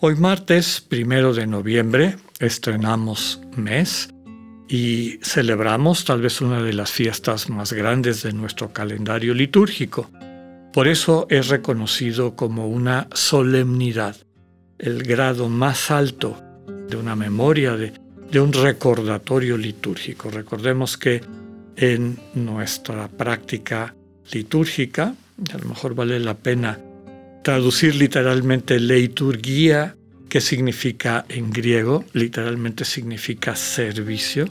Hoy martes, primero de noviembre, estrenamos mes y celebramos tal vez una de las fiestas más grandes de nuestro calendario litúrgico. Por eso es reconocido como una solemnidad, el grado más alto de una memoria, de, de un recordatorio litúrgico. Recordemos que en nuestra práctica litúrgica, a lo mejor vale la pena traducir literalmente leiturgia ¿Qué significa en griego? Literalmente significa servicio.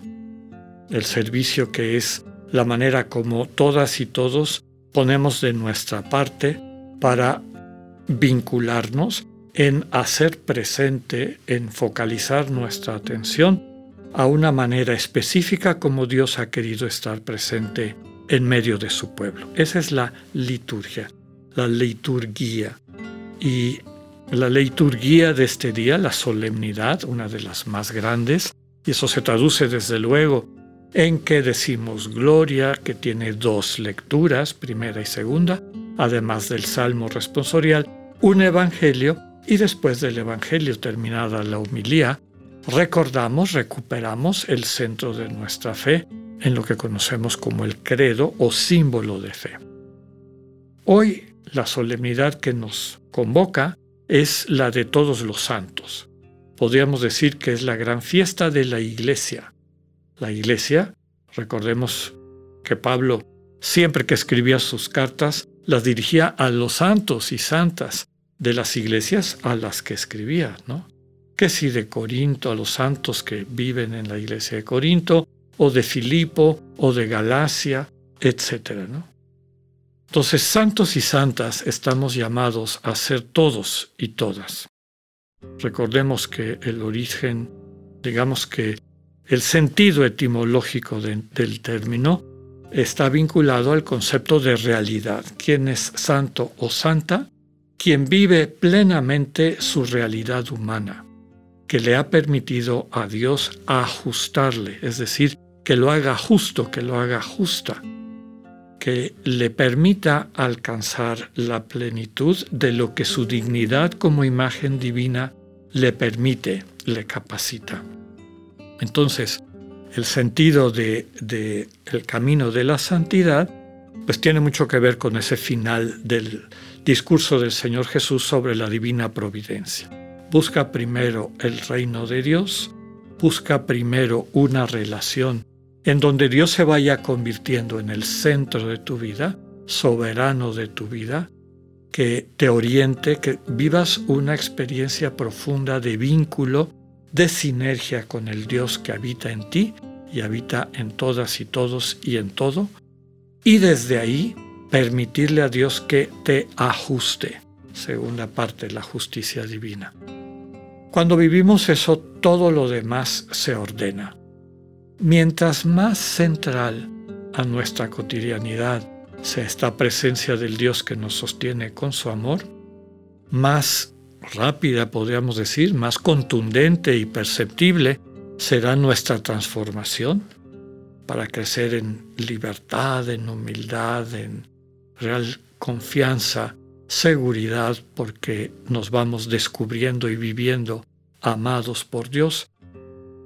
El servicio que es la manera como todas y todos ponemos de nuestra parte para vincularnos en hacer presente, en focalizar nuestra atención a una manera específica como Dios ha querido estar presente en medio de su pueblo. Esa es la liturgia, la liturgia. Y la liturgia de este día, la solemnidad, una de las más grandes, y eso se traduce desde luego en que decimos gloria, que tiene dos lecturas, primera y segunda, además del salmo responsorial, un evangelio, y después del evangelio terminada la humilía, recordamos, recuperamos el centro de nuestra fe en lo que conocemos como el credo o símbolo de fe. Hoy la solemnidad que nos convoca es la de todos los santos. Podríamos decir que es la gran fiesta de la iglesia. La iglesia, recordemos que Pablo, siempre que escribía sus cartas, las dirigía a los santos y santas de las iglesias a las que escribía, ¿no? Que si de Corinto a los santos que viven en la iglesia de Corinto, o de Filipo, o de Galacia, etcétera, ¿no? Entonces, santos y santas estamos llamados a ser todos y todas. Recordemos que el origen, digamos que el sentido etimológico del término está vinculado al concepto de realidad. ¿Quién es santo o santa? Quien vive plenamente su realidad humana, que le ha permitido a Dios ajustarle, es decir, que lo haga justo, que lo haga justa le permita alcanzar la plenitud de lo que su dignidad como imagen divina le permite, le capacita. Entonces, el sentido de, de, camino de la santidad pues tiene mucho que ver con ese final del discurso del Señor Jesús sobre la divina providencia. Busca primero el reino de Dios, busca primero una relación en donde Dios se vaya convirtiendo en el centro de tu vida, soberano de tu vida, que te oriente, que vivas una experiencia profunda de vínculo, de sinergia con el Dios que habita en ti y habita en todas y todos y en todo, y desde ahí permitirle a Dios que te ajuste, segunda parte, la justicia divina. Cuando vivimos eso, todo lo demás se ordena. Mientras más central a nuestra cotidianidad sea esta presencia del Dios que nos sostiene con su amor, más rápida podríamos decir, más contundente y perceptible será nuestra transformación para crecer en libertad, en humildad, en real confianza, seguridad, porque nos vamos descubriendo y viviendo amados por Dios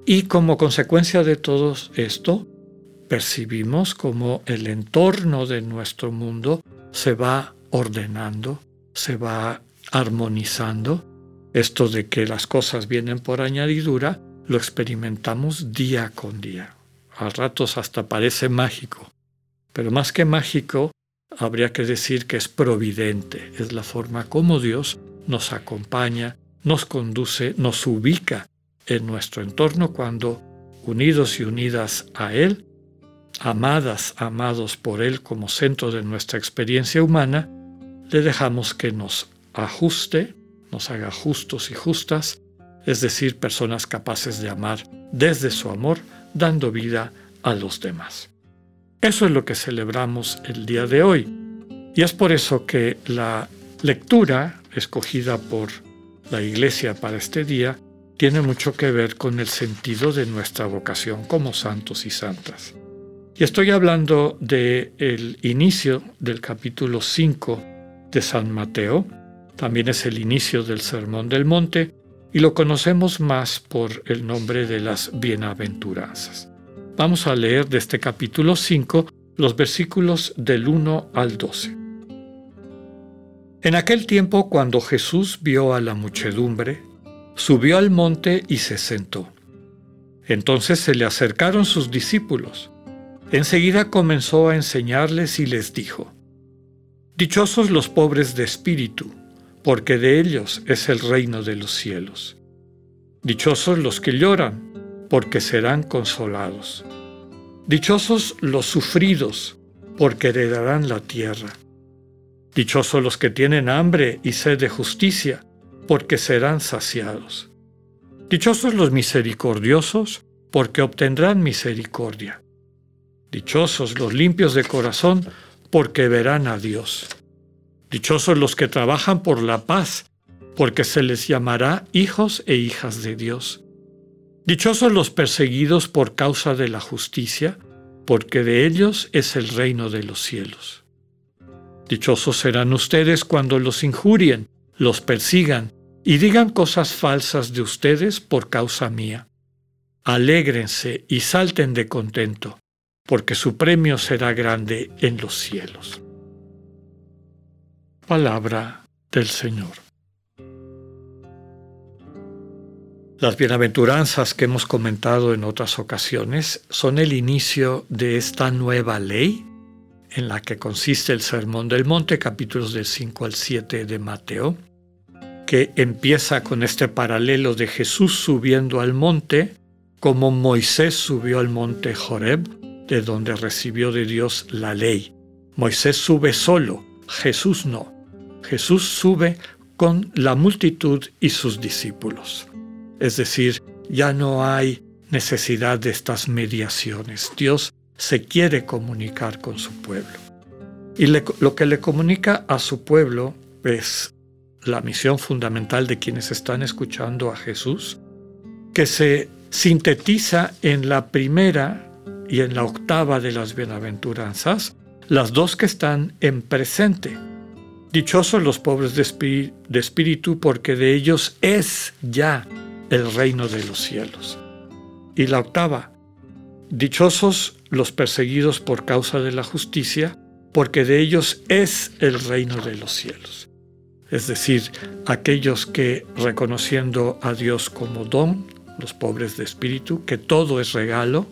y como consecuencia de todo esto, percibimos como el entorno de nuestro mundo se va ordenando, se va armonizando. Esto de que las cosas vienen por añadidura, lo experimentamos día con día. A ratos hasta parece mágico, pero más que mágico, habría que decir que es providente, es la forma como Dios nos acompaña, nos conduce, nos ubica en nuestro entorno cuando, unidos y unidas a Él, amadas, amados por Él como centro de nuestra experiencia humana, le dejamos que nos ajuste, nos haga justos y justas es decir, personas capaces de amar desde su amor, dando vida a los demás. Eso es lo que celebramos el día de hoy. Y es por eso que la lectura escogida por la Iglesia para este día tiene mucho que ver con el sentido de nuestra vocación como santos y santas. Y estoy hablando del el inicio del capítulo 5 de San Mateo, también es el inicio del Sermón del Monte, y lo conocemos más por el nombre de las bienaventuranzas. Vamos a leer de este capítulo 5 los versículos del 1 al 12. En aquel tiempo, cuando Jesús vio a la muchedumbre, subió al monte y se sentó. Entonces se le acercaron sus discípulos. Enseguida comenzó a enseñarles y les dijo, Dichosos los pobres de espíritu, porque de ellos es el reino de los cielos. Dichosos los que lloran, porque serán consolados. Dichosos los sufridos, porque heredarán la tierra. Dichosos los que tienen hambre y sed de justicia, porque serán saciados. Dichosos los misericordiosos, porque obtendrán misericordia. Dichosos los limpios de corazón, porque verán a Dios. Dichosos los que trabajan por la paz, porque se les llamará hijos e hijas de Dios. Dichosos los perseguidos por causa de la justicia, porque de ellos es el reino de los cielos. Dichosos serán ustedes cuando los injurien, los persigan y digan cosas falsas de ustedes por causa mía. Alégrense y salten de contento, porque su premio será grande en los cielos. Palabra del Señor. Las bienaventuranzas que hemos comentado en otras ocasiones son el inicio de esta nueva ley en la que consiste el Sermón del Monte, capítulos del 5 al 7 de Mateo, que empieza con este paralelo de Jesús subiendo al monte, como Moisés subió al monte Joreb, de donde recibió de Dios la ley. Moisés sube solo, Jesús no. Jesús sube con la multitud y sus discípulos. Es decir, ya no hay necesidad de estas mediaciones. Dios se quiere comunicar con su pueblo. Y lo que le comunica a su pueblo es la misión fundamental de quienes están escuchando a Jesús, que se sintetiza en la primera y en la octava de las bienaventuranzas, las dos que están en presente. Dichosos los pobres de, espíritu, porque de ellos es ya el reino de los cielos. Y la octava, dichosos los perseguidos por causa de la justicia, porque de ellos es el reino de los cielos. Es decir, aquellos que reconociendo a Dios como don, los pobres de espíritu, que todo es regalo,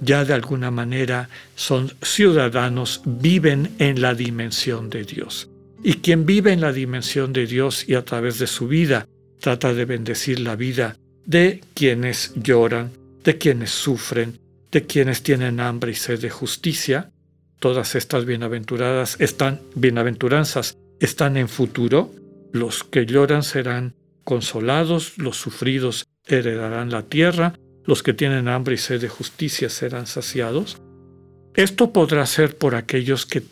ya de alguna manera son ciudadanos, viven en la dimensión de Dios. Y quien vive en la dimensión de Dios y a través de su vida trata de bendecir la vida de quienes lloran, de quienes sufren, de quienes tienen hambre y sed de justicia, todas estas bienaventuradas están bienaventuranzas están en futuro, los que lloran serán consolados, los sufridos heredarán la tierra, los que tienen hambre y sed de justicia serán saciados. Esto podrá ser por aquellos que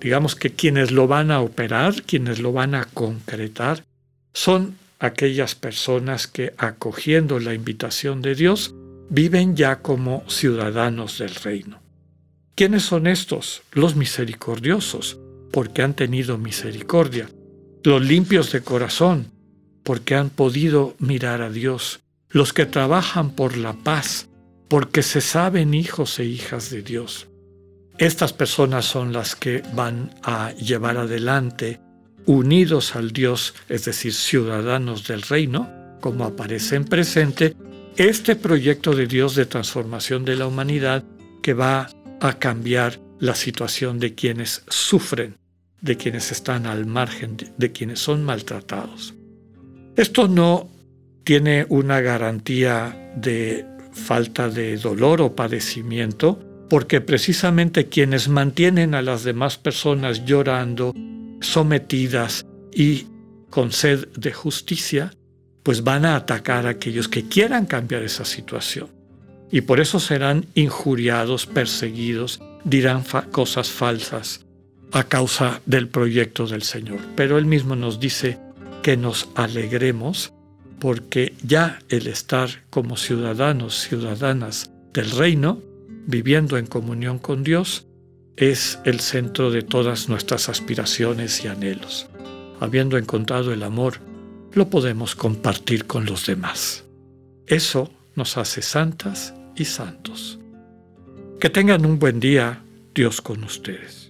digamos que quienes lo van a operar, quienes lo van a concretar, son aquellas personas que acogiendo la invitación de Dios viven ya como ciudadanos del reino. ¿Quiénes son estos? Los misericordiosos, porque han tenido misericordia. Los limpios de corazón, porque han podido mirar a Dios. Los que trabajan por la paz, porque se saben hijos e hijas de Dios. Estas personas son las que van a llevar adelante, unidos al Dios, es decir, ciudadanos del reino, como aparece en presente, este proyecto de Dios de transformación de la humanidad que va a cambiar la situación de quienes sufren, de quienes están al margen, de quienes son maltratados. Esto no tiene una garantía de falta de dolor o padecimiento, porque precisamente quienes mantienen a las demás personas llorando, sometidas y con sed de justicia, pues van a atacar a aquellos que quieran cambiar esa situación. Y por eso serán injuriados, perseguidos, dirán cosas falsas a causa del proyecto del Señor. Pero Él mismo nos dice que nos alegremos porque ya el estar como ciudadanos, ciudadanas del reino, viviendo en comunión con Dios, es el centro de todas nuestras aspiraciones y anhelos. Habiendo encontrado el amor, lo podemos compartir con los demás. Eso nos hace santas y santos. Que tengan un buen día, Dios con ustedes.